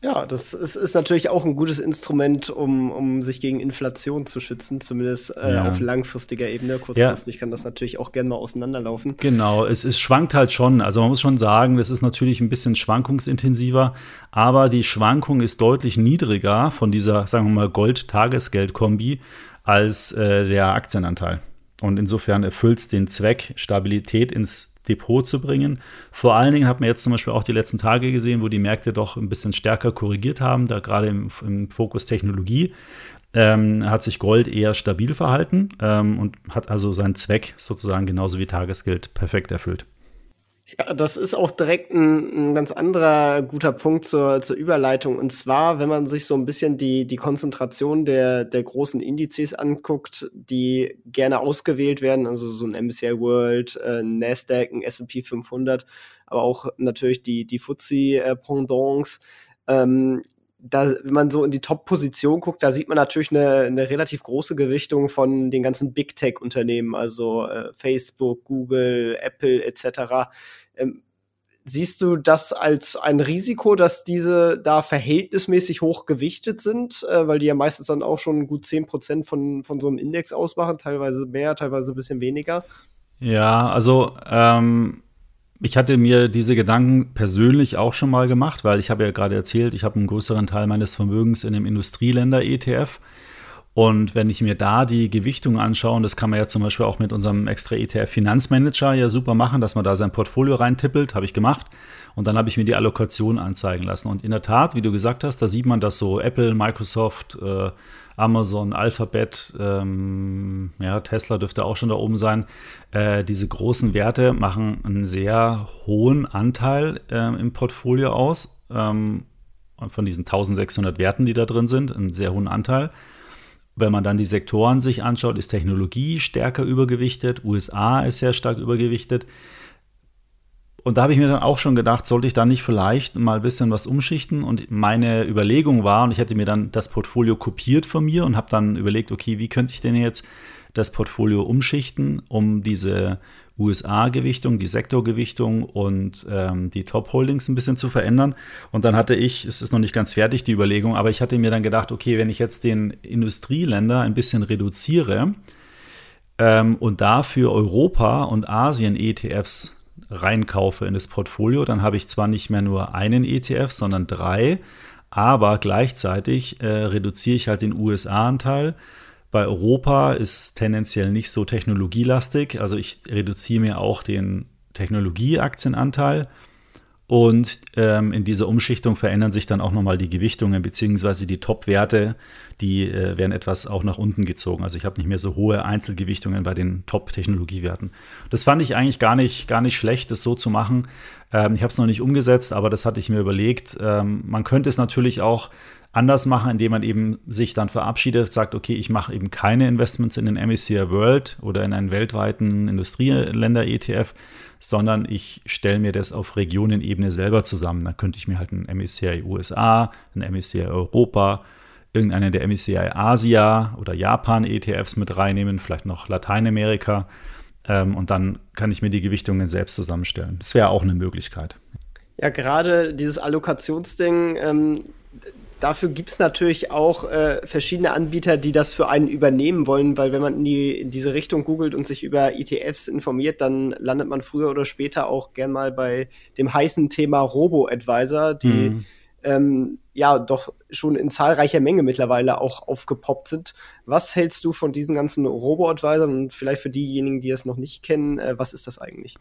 Ja, das ist, ist, natürlich auch ein gutes Instrument, um, um sich gegen Inflation zu schützen, zumindest äh, ja. auf langfristiger Ebene. Kurzfristig ja. kann das natürlich auch gerne mal auseinanderlaufen. Genau, es, es schwankt halt schon. Also man muss schon sagen, das ist natürlich ein bisschen schwankungsintensiver, aber die Schwankung ist deutlich niedriger von dieser, sagen wir mal, Gold-Tagesgeld-Kombi als äh, der Aktienanteil. Und insofern erfüllt es den Zweck, Stabilität ins Depot zu bringen. Vor allen Dingen hat man jetzt zum Beispiel auch die letzten Tage gesehen, wo die Märkte doch ein bisschen stärker korrigiert haben, da gerade im, im Fokus Technologie. Ähm, hat sich Gold eher stabil verhalten ähm, und hat also seinen Zweck sozusagen genauso wie Tagesgeld perfekt erfüllt. Ja, das ist auch direkt ein, ein, ganz anderer guter Punkt zur, zur Überleitung. Und zwar, wenn man sich so ein bisschen die, die Konzentration der, der großen Indizes anguckt, die gerne ausgewählt werden, also so ein MSCI World, äh, Nasdaq, ein S&P 500, aber auch natürlich die, die FTSE-Pendants, äh, ähm, da, wenn man so in die Top-Position guckt, da sieht man natürlich eine, eine relativ große Gewichtung von den ganzen Big Tech-Unternehmen, also äh, Facebook, Google, Apple etc. Ähm, siehst du das als ein Risiko, dass diese da verhältnismäßig hoch gewichtet sind, äh, weil die ja meistens dann auch schon gut 10% von, von so einem Index ausmachen, teilweise mehr, teilweise ein bisschen weniger? Ja, also ähm ich hatte mir diese Gedanken persönlich auch schon mal gemacht, weil ich habe ja gerade erzählt, ich habe einen größeren Teil meines Vermögens in dem Industrieländer-ETF. Und wenn ich mir da die Gewichtung anschaue, und das kann man ja zum Beispiel auch mit unserem extra ETF Finanzmanager ja super machen, dass man da sein Portfolio reintippelt, habe ich gemacht. Und dann habe ich mir die Allokation anzeigen lassen. Und in der Tat, wie du gesagt hast, da sieht man, dass so Apple, Microsoft, äh, Amazon, Alphabet, ähm, ja, Tesla dürfte auch schon da oben sein. Äh, diese großen Werte machen einen sehr hohen Anteil äh, im Portfolio aus. Ähm, von diesen 1600 Werten, die da drin sind, einen sehr hohen Anteil. Wenn man dann die Sektoren sich anschaut, ist Technologie stärker übergewichtet, USA ist sehr stark übergewichtet. Und da habe ich mir dann auch schon gedacht, sollte ich da nicht vielleicht mal ein bisschen was umschichten? Und meine Überlegung war, und ich hätte mir dann das Portfolio kopiert von mir und habe dann überlegt, okay, wie könnte ich denn jetzt das Portfolio umschichten, um diese USA-Gewichtung, die Sektorgewichtung und ähm, die Top-Holdings ein bisschen zu verändern. Und dann hatte ich, es ist noch nicht ganz fertig, die Überlegung, aber ich hatte mir dann gedacht, okay, wenn ich jetzt den Industrieländer ein bisschen reduziere ähm, und dafür Europa und Asien-ETFs reinkaufe in das Portfolio, dann habe ich zwar nicht mehr nur einen ETF, sondern drei, aber gleichzeitig äh, reduziere ich halt den USA-Anteil. Bei Europa ist tendenziell nicht so technologielastig, also ich reduziere mir auch den Technologieaktienanteil und ähm, in dieser Umschichtung verändern sich dann auch nochmal die Gewichtungen beziehungsweise die Top-Werte, die äh, werden etwas auch nach unten gezogen. Also ich habe nicht mehr so hohe Einzelgewichtungen bei den Top-Technologiewerten. Das fand ich eigentlich gar nicht, gar nicht schlecht, das so zu machen. Ähm, ich habe es noch nicht umgesetzt, aber das hatte ich mir überlegt. Ähm, man könnte es natürlich auch anders machen, indem man eben sich dann verabschiedet, sagt, okay, ich mache eben keine Investments in den MSCI World oder in einen weltweiten Industrieländer-ETF, sondern ich stelle mir das auf Regionenebene selber zusammen. Dann könnte ich mir halt ein MSCI USA, ein MSCI Europa, irgendeinen der MSCI Asia oder Japan ETFs mit reinnehmen, vielleicht noch Lateinamerika. Ähm, und dann kann ich mir die Gewichtungen selbst zusammenstellen. Das wäre auch eine Möglichkeit. Ja, gerade dieses Allokationsding, ähm, dafür gibt es natürlich auch äh, verschiedene Anbieter, die das für einen übernehmen wollen, weil wenn man in, die, in diese Richtung googelt und sich über ETFs informiert, dann landet man früher oder später auch gern mal bei dem heißen Thema Robo-Advisor, die mhm. ähm, ja doch schon in zahlreicher Menge mittlerweile auch aufgepoppt sind. Was hältst du von diesen ganzen Robo-Advisern und vielleicht für diejenigen, die es noch nicht kennen, äh, was ist das eigentlich?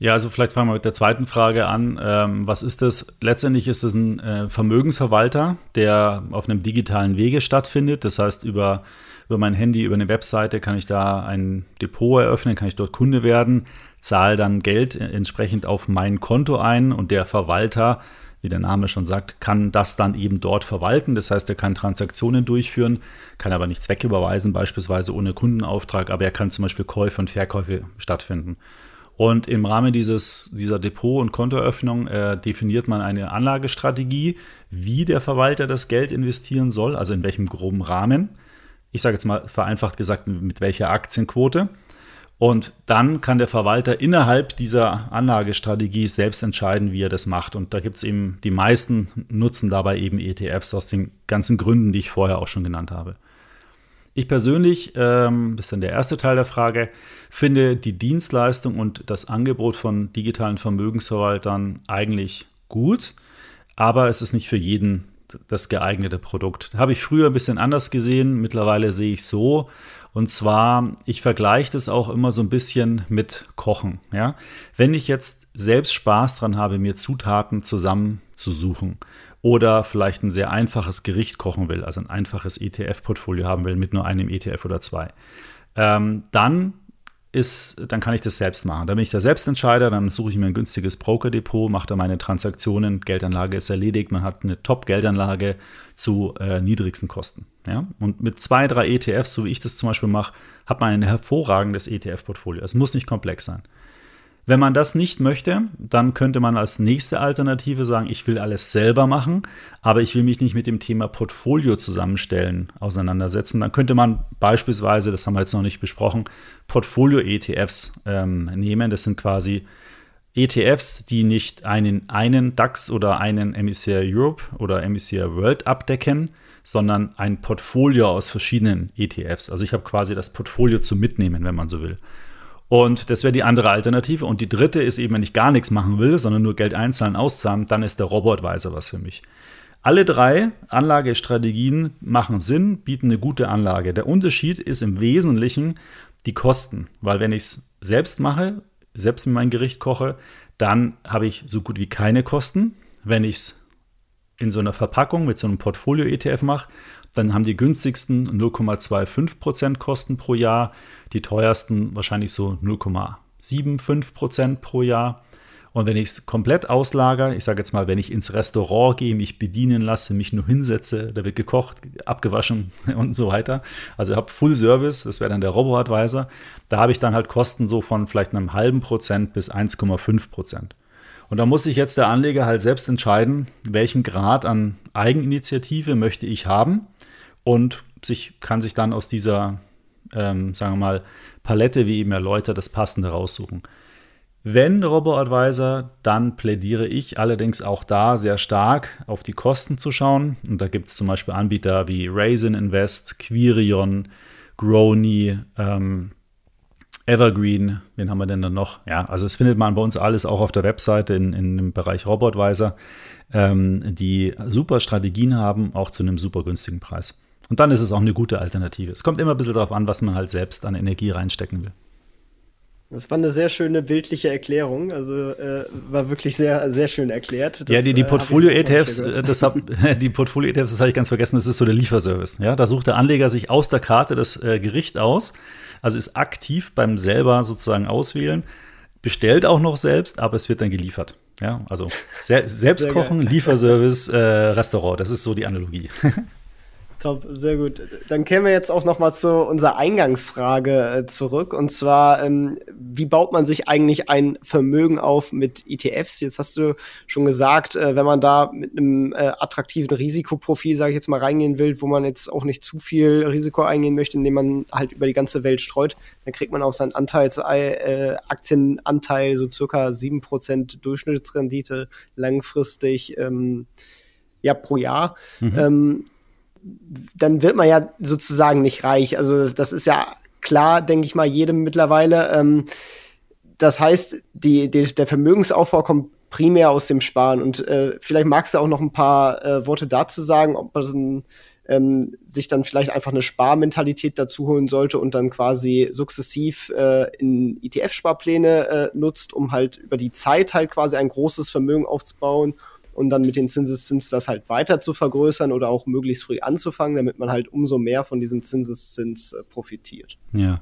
Ja, also vielleicht fangen wir mit der zweiten Frage an. Ähm, was ist das? Letztendlich ist es ein äh, Vermögensverwalter, der auf einem digitalen Wege stattfindet. Das heißt, über, über mein Handy, über eine Webseite kann ich da ein Depot eröffnen, kann ich dort Kunde werden, zahle dann Geld entsprechend auf mein Konto ein und der Verwalter, wie der Name schon sagt, kann das dann eben dort verwalten. Das heißt, er kann Transaktionen durchführen, kann aber nicht Zwecküberweisen, beispielsweise ohne Kundenauftrag, aber er kann zum Beispiel Käufe und Verkäufe stattfinden. Und im Rahmen dieses, dieser Depot- und Kontoeröffnung äh, definiert man eine Anlagestrategie, wie der Verwalter das Geld investieren soll, also in welchem groben Rahmen. Ich sage jetzt mal vereinfacht gesagt, mit welcher Aktienquote. Und dann kann der Verwalter innerhalb dieser Anlagestrategie selbst entscheiden, wie er das macht. Und da gibt es eben, die meisten nutzen dabei eben ETFs aus den ganzen Gründen, die ich vorher auch schon genannt habe. Ich persönlich, ähm, das ist dann der erste Teil der Frage, finde die Dienstleistung und das Angebot von digitalen Vermögensverwaltern eigentlich gut, aber es ist nicht für jeden das geeignete Produkt. Habe ich früher ein bisschen anders gesehen, mittlerweile sehe ich so. Und zwar, ich vergleiche das auch immer so ein bisschen mit Kochen. Ja? Wenn ich jetzt selbst Spaß dran habe, mir Zutaten zusammenzusuchen oder vielleicht ein sehr einfaches Gericht kochen will, also ein einfaches ETF-Portfolio haben will mit nur einem ETF oder zwei, ähm, dann ist, dann kann ich das selbst machen. Da bin ich der Selbstentscheider, dann suche ich mir ein günstiges Broker-Depot, mache da meine Transaktionen, Geldanlage ist erledigt, man hat eine Top-Geldanlage zu äh, niedrigsten Kosten. Ja? Und mit zwei, drei ETFs, so wie ich das zum Beispiel mache, hat man ein hervorragendes ETF-Portfolio. Es muss nicht komplex sein. Wenn man das nicht möchte, dann könnte man als nächste Alternative sagen, ich will alles selber machen, aber ich will mich nicht mit dem Thema Portfolio zusammenstellen auseinandersetzen. Dann könnte man beispielsweise, das haben wir jetzt noch nicht besprochen, Portfolio-ETFs ähm, nehmen. Das sind quasi ETFs, die nicht einen, einen DAX oder einen MSCI Europe oder MSCI World abdecken, sondern ein Portfolio aus verschiedenen ETFs. Also ich habe quasi das Portfolio zu mitnehmen, wenn man so will. Und das wäre die andere Alternative. Und die dritte ist eben, wenn ich gar nichts machen will, sondern nur Geld einzahlen, auszahlen, dann ist der Robotweiser was für mich. Alle drei Anlagestrategien machen Sinn, bieten eine gute Anlage. Der Unterschied ist im Wesentlichen die Kosten, weil wenn ich es selbst mache, selbst mit meinem Gericht koche, dann habe ich so gut wie keine Kosten. Wenn ich es in so einer Verpackung mit so einem Portfolio-ETF mache, dann haben die günstigsten 0,25% Kosten pro Jahr, die teuersten wahrscheinlich so 0,75% pro Jahr. Und wenn ich es komplett auslager, ich sage jetzt mal, wenn ich ins Restaurant gehe, mich bedienen lasse, mich nur hinsetze, da wird gekocht, abgewaschen und so weiter. Also ich habe Full Service, das wäre dann der Robo-Advisor. Da habe ich dann halt Kosten so von vielleicht einem halben Prozent bis 1,5 Prozent. Und da muss sich jetzt der Anleger halt selbst entscheiden, welchen Grad an Eigeninitiative möchte ich haben und sich, kann sich dann aus dieser, ähm, sagen wir mal, Palette, wie eben erläutert, das Passende raussuchen. Wenn Robo-Advisor, dann plädiere ich allerdings auch da sehr stark auf die Kosten zu schauen. Und da gibt es zum Beispiel Anbieter wie Raisin Invest, Quirion, Grony, ähm, Evergreen, wen haben wir denn dann noch? Ja, also es findet man bei uns alles auch auf der Webseite in, in dem Bereich Robo-Advisor, ähm, die super Strategien haben, auch zu einem super günstigen Preis. Und dann ist es auch eine gute Alternative. Es kommt immer ein bisschen darauf an, was man halt selbst an Energie reinstecken will. Das war eine sehr schöne bildliche Erklärung. Also äh, war wirklich sehr, sehr schön erklärt. Das, ja, die, die äh, Portfolio-ETFs, äh, das hab, die Portfolio-ETFs, das habe ich ganz vergessen, das ist so der Lieferservice. Ja, da sucht der Anleger sich aus der Karte das äh, Gericht aus, also ist aktiv beim selber sozusagen auswählen, bestellt auch noch selbst, aber es wird dann geliefert. Ja, also se selbst kochen, Lieferservice, äh, Restaurant, das ist so die Analogie. Top, sehr gut. Dann kämen wir jetzt auch noch mal zu unserer Eingangsfrage äh, zurück. Und zwar, ähm, wie baut man sich eigentlich ein Vermögen auf mit ETFs? Jetzt hast du schon gesagt, äh, wenn man da mit einem äh, attraktiven Risikoprofil, sage ich jetzt mal, reingehen will, wo man jetzt auch nicht zu viel Risiko eingehen möchte, indem man halt über die ganze Welt streut, dann kriegt man auch seinen Anteils äh, Aktienanteil so circa 7% Durchschnittsrendite langfristig ähm, ja, pro Jahr. Mhm. Ähm, dann wird man ja sozusagen nicht reich. Also das ist ja klar, denke ich mal, jedem mittlerweile. Ähm, das heißt, die, die, der Vermögensaufbau kommt primär aus dem Sparen. Und äh, vielleicht magst du auch noch ein paar äh, Worte dazu sagen, ob man ähm, sich dann vielleicht einfach eine Sparmentalität dazu holen sollte und dann quasi sukzessiv äh, in ETF-Sparpläne äh, nutzt, um halt über die Zeit halt quasi ein großes Vermögen aufzubauen und dann mit den Zinseszins das halt weiter zu vergrößern oder auch möglichst früh anzufangen, damit man halt umso mehr von diesem Zinseszins äh, profitiert. Ja.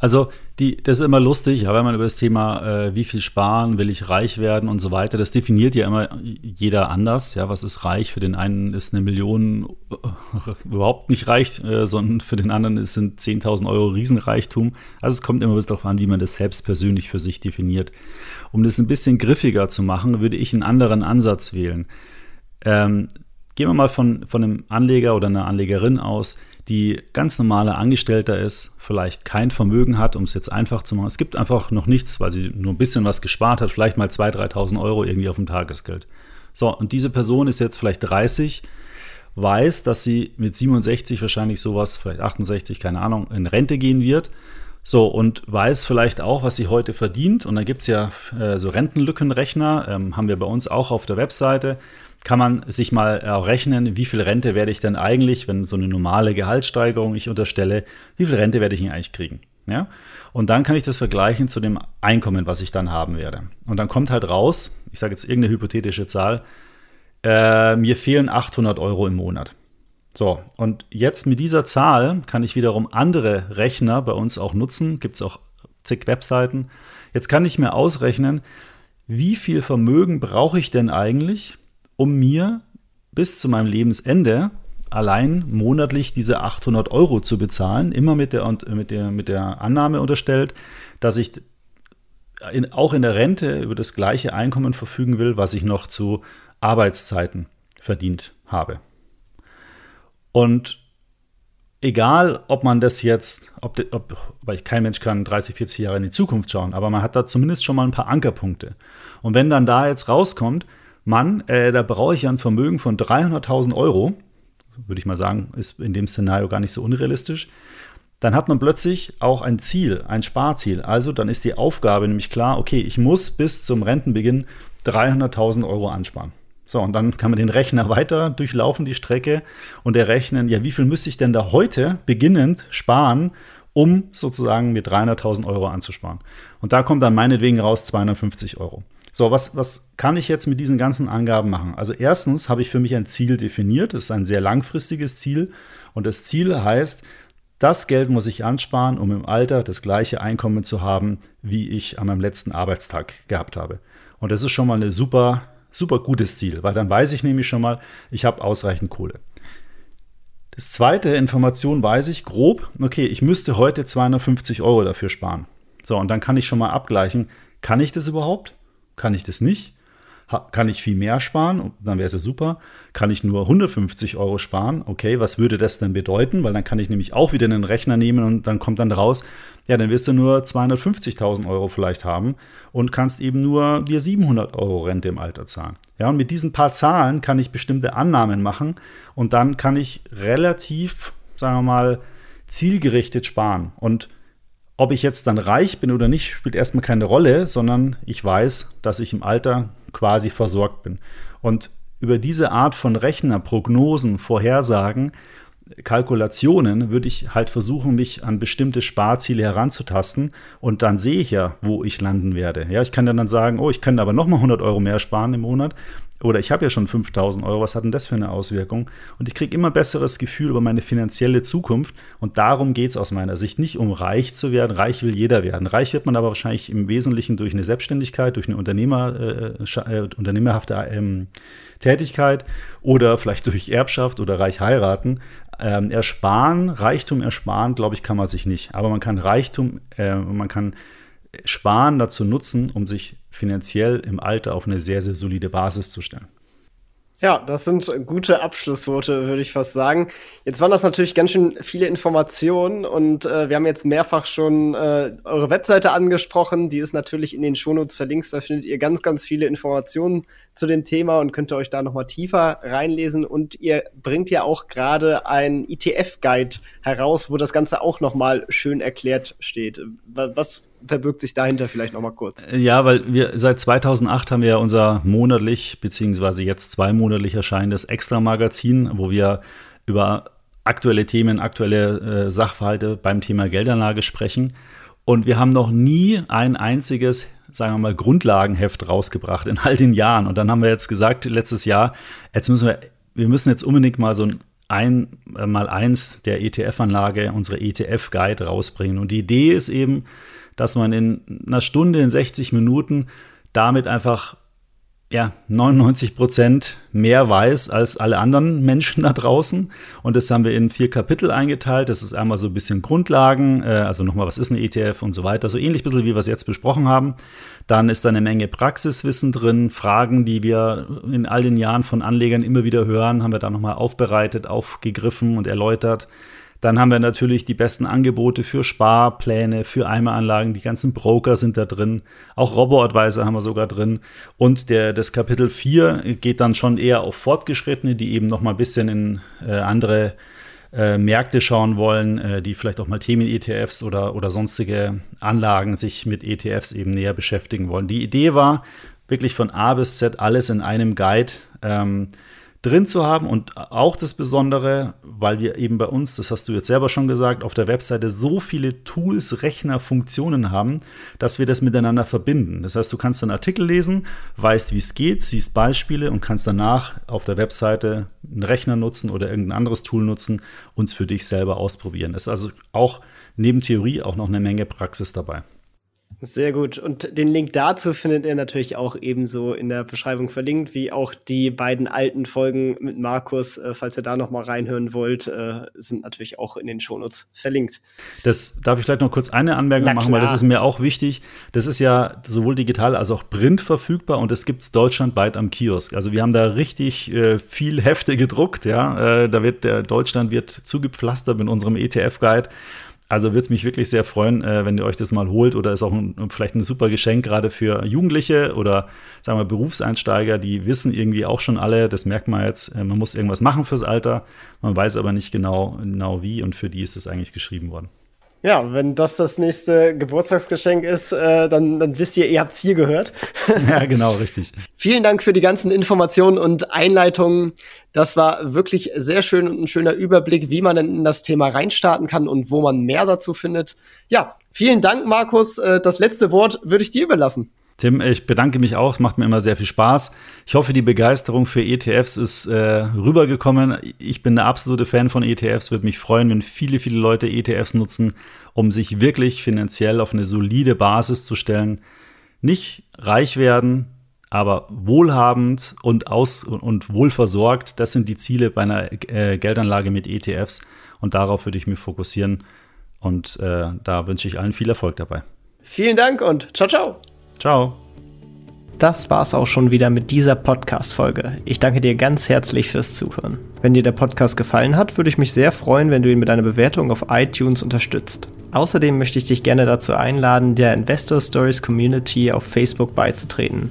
Also die, das ist immer lustig, ja, wenn man über das Thema, äh, wie viel sparen, will ich reich werden und so weiter, das definiert ja immer jeder anders. Ja, was ist reich? Für den einen ist eine Million äh, überhaupt nicht reich, äh, sondern für den anderen sind 10.000 Euro Riesenreichtum. Also es kommt immer bisschen darauf an, wie man das selbst persönlich für sich definiert. Um das ein bisschen griffiger zu machen, würde ich einen anderen Ansatz wählen. Ähm, gehen wir mal von, von einem Anleger oder einer Anlegerin aus, die ganz normale Angestellter ist, vielleicht kein Vermögen hat, um es jetzt einfach zu machen. Es gibt einfach noch nichts, weil sie nur ein bisschen was gespart hat, vielleicht mal 2.000, 3.000 Euro irgendwie auf dem Tagesgeld. So, und diese Person ist jetzt vielleicht 30, weiß, dass sie mit 67 wahrscheinlich sowas, vielleicht 68, keine Ahnung, in Rente gehen wird so, und weiß vielleicht auch, was sie heute verdient. Und da gibt es ja äh, so Rentenlückenrechner, ähm, haben wir bei uns auch auf der Webseite. Kann man sich mal äh, rechnen, wie viel Rente werde ich denn eigentlich, wenn so eine normale Gehaltssteigerung ich unterstelle, wie viel Rente werde ich denn eigentlich kriegen? Ja? Und dann kann ich das vergleichen zu dem Einkommen, was ich dann haben werde. Und dann kommt halt raus, ich sage jetzt irgendeine hypothetische Zahl, äh, mir fehlen 800 Euro im Monat. So, und jetzt mit dieser Zahl kann ich wiederum andere Rechner bei uns auch nutzen. Gibt es auch zig Webseiten. Jetzt kann ich mir ausrechnen, wie viel Vermögen brauche ich denn eigentlich, um mir bis zu meinem Lebensende allein monatlich diese 800 Euro zu bezahlen, immer mit der, mit der, mit der Annahme unterstellt, dass ich in, auch in der Rente über das gleiche Einkommen verfügen will, was ich noch zu Arbeitszeiten verdient habe. Und egal, ob man das jetzt, ob, ob, weil kein Mensch kann 30, 40 Jahre in die Zukunft schauen, aber man hat da zumindest schon mal ein paar Ankerpunkte. Und wenn dann da jetzt rauskommt, Mann, äh, da brauche ich ja ein Vermögen von 300.000 Euro, würde ich mal sagen, ist in dem Szenario gar nicht so unrealistisch, dann hat man plötzlich auch ein Ziel, ein Sparziel. Also dann ist die Aufgabe nämlich klar, okay, ich muss bis zum Rentenbeginn 300.000 Euro ansparen. So, und dann kann man den Rechner weiter durchlaufen, die Strecke, und errechnen, ja, wie viel müsste ich denn da heute beginnend sparen, um sozusagen mir 300.000 Euro anzusparen. Und da kommt dann meinetwegen raus 250 Euro. So, was, was kann ich jetzt mit diesen ganzen Angaben machen? Also erstens habe ich für mich ein Ziel definiert, das ist ein sehr langfristiges Ziel. Und das Ziel heißt, das Geld muss ich ansparen, um im Alter das gleiche Einkommen zu haben, wie ich an meinem letzten Arbeitstag gehabt habe. Und das ist schon mal eine super super gutes Ziel, weil dann weiß ich nämlich schon mal, ich habe ausreichend Kohle. Das zweite Information weiß ich grob, okay, ich müsste heute 250 Euro dafür sparen. So, und dann kann ich schon mal abgleichen, kann ich das überhaupt? Kann ich das nicht? kann ich viel mehr sparen, dann wäre es ja super. Kann ich nur 150 Euro sparen? Okay, was würde das denn bedeuten? Weil dann kann ich nämlich auch wieder einen Rechner nehmen und dann kommt dann raus, ja, dann wirst du nur 250.000 Euro vielleicht haben und kannst eben nur dir 700 Euro Rente im Alter zahlen. Ja, und mit diesen paar Zahlen kann ich bestimmte Annahmen machen und dann kann ich relativ, sagen wir mal, zielgerichtet sparen. Und ob ich jetzt dann reich bin oder nicht, spielt erstmal keine Rolle, sondern ich weiß, dass ich im Alter quasi versorgt bin. Und über diese Art von Rechner, Prognosen, Vorhersagen, Kalkulationen würde ich halt versuchen, mich an bestimmte Sparziele heranzutasten und dann sehe ich ja, wo ich landen werde. Ja, ich kann dann sagen, oh, ich kann aber nochmal 100 Euro mehr sparen im Monat oder ich habe ja schon 5000 Euro, was hat denn das für eine Auswirkung? Und ich kriege immer besseres Gefühl über meine finanzielle Zukunft und darum geht es aus meiner Sicht nicht um reich zu werden. Reich will jeder werden. Reich wird man aber wahrscheinlich im Wesentlichen durch eine Selbstständigkeit, durch eine Unternehmer, äh, äh, unternehmerhafte ähm, Tätigkeit oder vielleicht durch Erbschaft oder reich heiraten. Ähm, ersparen, Reichtum ersparen, glaube ich, kann man sich nicht. Aber man kann Reichtum, äh, man kann Sparen dazu nutzen, um sich finanziell im Alter auf eine sehr, sehr solide Basis zu stellen. Ja, das sind gute Abschlussworte, würde ich fast sagen. Jetzt waren das natürlich ganz schön viele Informationen und äh, wir haben jetzt mehrfach schon äh, eure Webseite angesprochen. Die ist natürlich in den Shownotes verlinkt. Da findet ihr ganz, ganz viele Informationen zu dem Thema und könnt ihr euch da nochmal tiefer reinlesen. Und ihr bringt ja auch gerade ein ETF-Guide heraus, wo das Ganze auch nochmal schön erklärt steht. Was verbirgt sich dahinter vielleicht noch mal kurz? Ja, weil wir seit 2008 haben wir ja unser monatlich, beziehungsweise jetzt zweimonatlich erscheinendes Extra-Magazin, wo wir über aktuelle Themen, aktuelle äh, Sachverhalte beim Thema Geldanlage sprechen. Und wir haben noch nie ein einziges, sagen wir mal, Grundlagenheft rausgebracht in all den Jahren. Und dann haben wir jetzt gesagt, letztes Jahr, jetzt müssen wir, wir müssen jetzt unbedingt mal so ein ein äh, mal eins der ETF-Anlage, unsere ETF-Guide rausbringen. Und die Idee ist eben, dass man in einer Stunde, in 60 Minuten damit einfach ja, 99 Prozent mehr weiß als alle anderen Menschen da draußen. Und das haben wir in vier Kapitel eingeteilt. Das ist einmal so ein bisschen Grundlagen, äh, also nochmal, was ist ein ETF und so weiter. So ähnlich ein bisschen, wie wir es jetzt besprochen haben. Dann ist da eine Menge Praxiswissen drin, Fragen, die wir in all den Jahren von Anlegern immer wieder hören, haben wir da nochmal aufbereitet, aufgegriffen und erläutert. Dann haben wir natürlich die besten Angebote für Sparpläne, für Eimeranlagen. Die ganzen Broker sind da drin. Auch Robo-Advisor haben wir sogar drin. Und der, das Kapitel 4 geht dann schon eher auf Fortgeschrittene, die eben noch mal ein bisschen in äh, andere äh, Märkte schauen wollen, äh, die vielleicht auch mal Themen-ETFs oder, oder sonstige Anlagen sich mit ETFs eben näher beschäftigen wollen. Die Idee war, wirklich von A bis Z alles in einem Guide ähm, drin zu haben und auch das Besondere, weil wir eben bei uns, das hast du jetzt selber schon gesagt, auf der Webseite so viele Tools, Rechner, Funktionen haben, dass wir das miteinander verbinden. Das heißt, du kannst einen Artikel lesen, weißt, wie es geht, siehst Beispiele und kannst danach auf der Webseite einen Rechner nutzen oder irgendein anderes Tool nutzen und es für dich selber ausprobieren. Das ist also auch neben Theorie auch noch eine Menge Praxis dabei. Sehr gut. Und den Link dazu findet ihr natürlich auch ebenso in der Beschreibung verlinkt, wie auch die beiden alten Folgen mit Markus. Äh, falls ihr da noch mal reinhören wollt, äh, sind natürlich auch in den Shownotes verlinkt. Das darf ich vielleicht noch kurz eine Anmerkung machen, weil das ist mir auch wichtig. Das ist ja sowohl digital als auch print verfügbar und es gibt es deutschlandweit am Kiosk. Also wir haben da richtig äh, viel Hefte gedruckt. Ja, äh, da wird der Deutschland wird zugepflastert mit unserem ETF-Guide. Also würde es mich wirklich sehr freuen, äh, wenn ihr euch das mal holt oder ist auch ein, vielleicht ein super Geschenk gerade für Jugendliche oder sagen wir Berufseinsteiger, die wissen irgendwie auch schon alle, das merkt man jetzt, äh, man muss irgendwas machen fürs Alter, man weiß aber nicht genau, genau wie und für die ist es eigentlich geschrieben worden. Ja, wenn das das nächste Geburtstagsgeschenk ist, äh, dann, dann wisst ihr, ihr habt's hier gehört. ja, genau, richtig. Vielen Dank für die ganzen Informationen und Einleitungen. Das war wirklich sehr schön und ein schöner Überblick, wie man denn in das Thema reinstarten kann und wo man mehr dazu findet. Ja, vielen Dank, Markus. Äh, das letzte Wort würde ich dir überlassen. Tim, ich bedanke mich auch, macht mir immer sehr viel Spaß. Ich hoffe, die Begeisterung für ETFs ist äh, rübergekommen. Ich bin der absolute Fan von ETFs, würde mich freuen, wenn viele, viele Leute ETFs nutzen, um sich wirklich finanziell auf eine solide Basis zu stellen. Nicht reich werden, aber wohlhabend und aus und wohlversorgt. Das sind die Ziele bei einer äh, Geldanlage mit ETFs und darauf würde ich mich fokussieren. Und äh, da wünsche ich allen viel Erfolg dabei. Vielen Dank und ciao, ciao. Ciao. Das war's auch schon wieder mit dieser Podcast-Folge. Ich danke dir ganz herzlich fürs Zuhören. Wenn dir der Podcast gefallen hat, würde ich mich sehr freuen, wenn du ihn mit einer Bewertung auf iTunes unterstützt. Außerdem möchte ich dich gerne dazu einladen, der Investor Stories Community auf Facebook beizutreten.